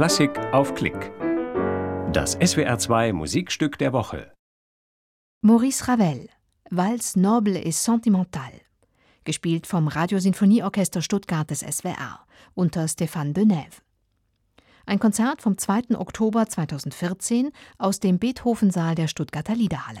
Klassik auf Klick. Das SWR2 Musikstück der Woche. Maurice Ravel, Valse noble et sentimental. Gespielt vom Radiosinfonieorchester Stuttgart des SWR unter Stéphane Benève. Ein Konzert vom 2. Oktober 2014 aus dem Beethovensaal der Stuttgarter Liederhalle.